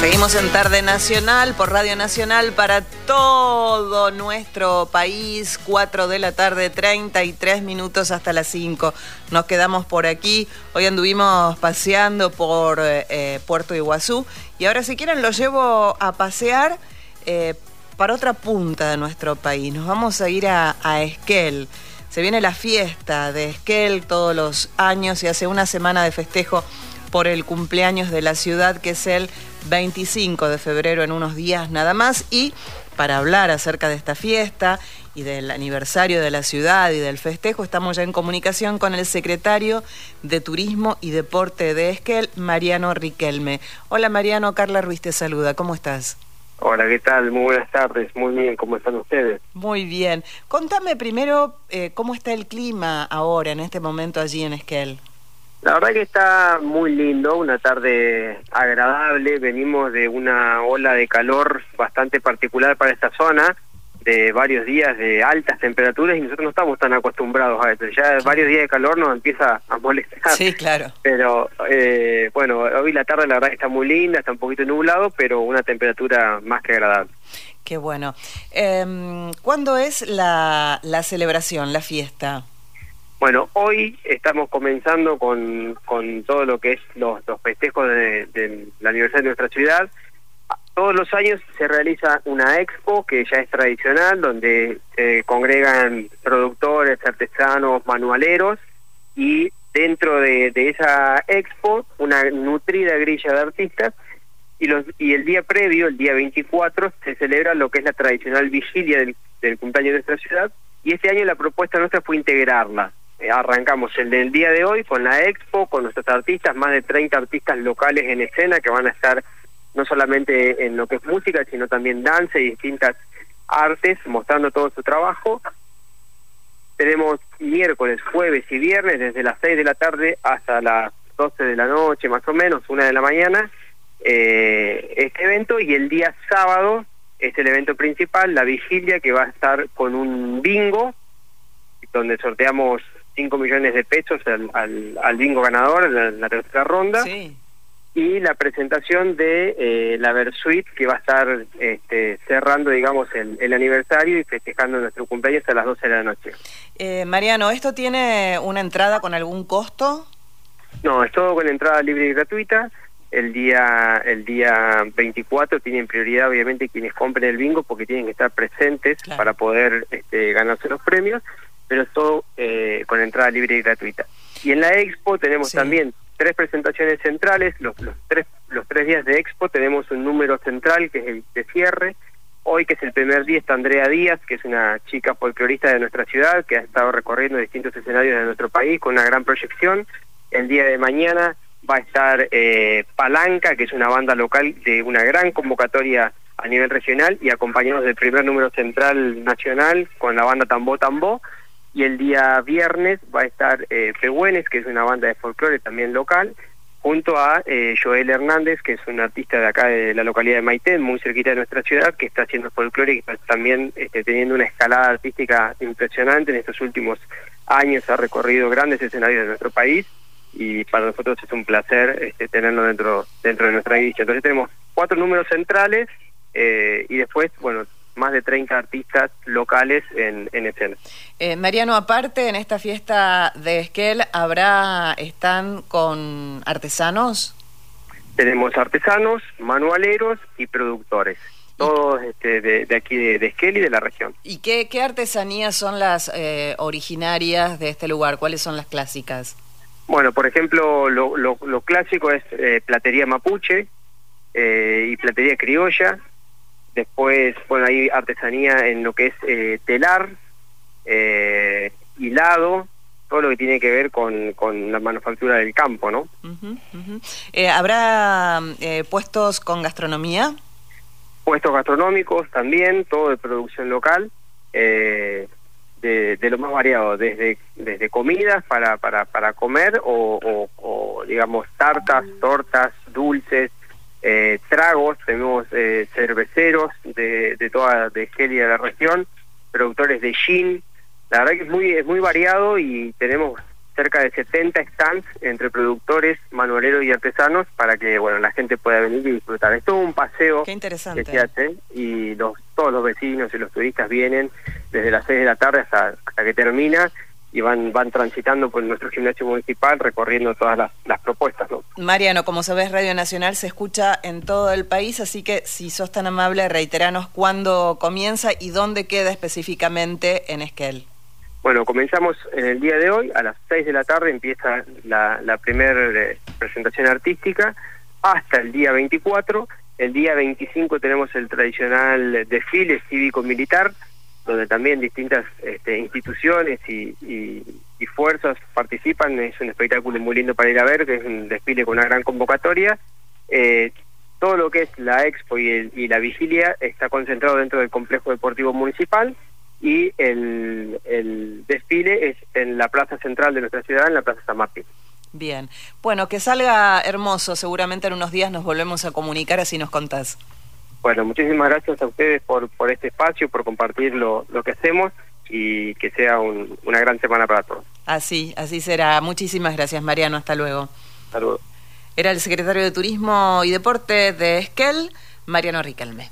Seguimos en Tarde Nacional por Radio Nacional para todo nuestro país, 4 de la tarde, 33 minutos hasta las 5. Nos quedamos por aquí. Hoy anduvimos paseando por eh, Puerto Iguazú y ahora si quieren lo llevo a pasear eh, para otra punta de nuestro país. Nos vamos a ir a, a Esquel. Se viene la fiesta de Esquel todos los años y hace una semana de festejo por el cumpleaños de la ciudad, que es el 25 de febrero, en unos días nada más. Y para hablar acerca de esta fiesta y del aniversario de la ciudad y del festejo, estamos ya en comunicación con el secretario de Turismo y Deporte de Esquel, Mariano Riquelme. Hola Mariano, Carla Ruiz te saluda, ¿cómo estás? Hola, ¿qué tal? Muy buenas tardes, muy bien, ¿cómo están ustedes? Muy bien. Contame primero eh, cómo está el clima ahora, en este momento allí en Esquel. La verdad que está muy lindo, una tarde agradable, venimos de una ola de calor bastante particular para esta zona, de varios días de altas temperaturas y nosotros no estamos tan acostumbrados a esto, ya varios días de calor nos empieza a molestar. Sí, claro. Pero eh, bueno, hoy la tarde la verdad que está muy linda, está un poquito nublado, pero una temperatura más que agradable. Qué bueno. Eh, ¿Cuándo es la, la celebración, la fiesta? Bueno, hoy estamos comenzando con, con todo lo que es los, los festejos de, aniversario de nuestra ciudad. Todos los años se realiza una expo que ya es tradicional, donde se congregan productores, artesanos, manualeros y dentro de, de esa expo una nutrida grilla de artistas y, los, y el día previo, el día 24, se celebra lo que es la tradicional vigilia del, del cumpleaños de nuestra ciudad y este año la propuesta nuestra fue integrarla eh, arrancamos el del día de hoy con la expo, con nuestros artistas, más de 30 artistas locales en escena que van a estar no solamente en lo que es música, sino también danza y distintas artes, mostrando todo su trabajo. Tenemos miércoles, jueves y viernes, desde las 6 de la tarde hasta las 12 de la noche, más o menos, una de la mañana, eh, este evento. Y el día sábado es el evento principal, la vigilia, que va a estar con un bingo, donde sorteamos 5 millones de pesos al, al, al bingo ganador en la, tercera ronda. Y la presentación de eh, la Versuit, que va a estar este, cerrando, digamos, el, el, aniversario y festejando nuestro cumpleaños a las 12 de la noche. Eh, Mariano, ¿esto tiene una entrada con algún costo? No, es todo con entrada libre y gratuita. El día el día 24 tienen prioridad, obviamente, quienes compren el bingo porque tienen que estar presentes claro. para poder este, ganarse los premios pero es todo eh, con entrada libre y gratuita. Y en la Expo tenemos sí. también tres presentaciones centrales, los, los, tres, los tres días de Expo tenemos un número central que es el de cierre, hoy que es el primer día está Andrea Díaz, que es una chica folclorista de nuestra ciudad, que ha estado recorriendo distintos escenarios de nuestro país con una gran proyección, el día de mañana va a estar eh, Palanca, que es una banda local de una gran convocatoria a nivel regional y acompañados del primer número central nacional con la banda Tambó Tambó, y el día viernes va a estar eh, Pehuenes, que es una banda de folclore también local, junto a eh, Joel Hernández, que es un artista de acá de la localidad de Maitén, muy cerquita de nuestra ciudad, que está haciendo folclore y está también este, teniendo una escalada artística impresionante en estos últimos años, ha recorrido grandes escenarios de nuestro país y para nosotros es un placer este, tenerlo dentro, dentro de nuestra iglesia. Entonces tenemos cuatro números centrales eh, y después, bueno, más de 30 artistas locales en, en escena. Eh, Mariano, aparte en esta fiesta de Esquel, ¿habrá, están con artesanos? Tenemos artesanos, manualeros y productores, todos este, de, de, aquí de, de, Esquel y de la región. ¿Y qué, qué artesanías son las eh, originarias de este lugar? ¿Cuáles son las clásicas? Bueno, por ejemplo, lo, lo, lo clásico es eh, platería mapuche eh, y platería criolla, Después, bueno, hay artesanía en lo que es eh, telar, eh, hilado, todo lo que tiene que ver con, con la manufactura del campo, ¿no? Uh -huh, uh -huh. Eh, ¿Habrá eh, puestos con gastronomía? Puestos gastronómicos también, todo de producción local, eh, de, de, lo más variado, desde, desde comidas para, para, para comer o, o, o digamos, tartas, tortas, dulces, eh, tragos, tenemos eh, cerveceros de, de toda de de la región, productores de gin, la verdad que es muy es muy variado y tenemos cerca de 70 stands entre productores, manualeros y artesanos para que bueno la gente pueda venir y disfrutar. Es todo un paseo Qué interesante. que se hace y los, todos los vecinos y los turistas vienen desde las 6 de la tarde hasta, hasta que termina y van van transitando por nuestro gimnasio municipal recorriendo todas las, las propuestas. ¿no? Mariano, como sabes, Radio Nacional se escucha en todo el país, así que si sos tan amable, reiteranos cuándo comienza y dónde queda específicamente en Esquel. Bueno, comenzamos en el día de hoy, a las 6 de la tarde empieza la, la primera eh, presentación artística hasta el día 24. El día 25 tenemos el tradicional desfile cívico-militar, donde también distintas este, instituciones y, fuerzas participan. Es un espectáculo muy lindo para ir a ver, que es un desfile con una gran convocatoria. Eh, todo lo que es la expo y, la vigilia está concentrado dentro del complejo deportivo municipal y el, el desfile es en la plaza central de nuestra ciudad, en la Plaza Martín. Bien, bueno, que salga hermoso, seguramente en unos días nos volvemos a comunicar así nos contás. Bueno, muchísimas gracias a ustedes por, por este espacio, por compartir lo, lo que hacemos y que sea un, una gran semana para todos. Así, así será. Muchísimas gracias, Mariano. Hasta luego. Hasta luego. Era el secretario de Turismo y Deporte de Esquel, Mariano Riquelme.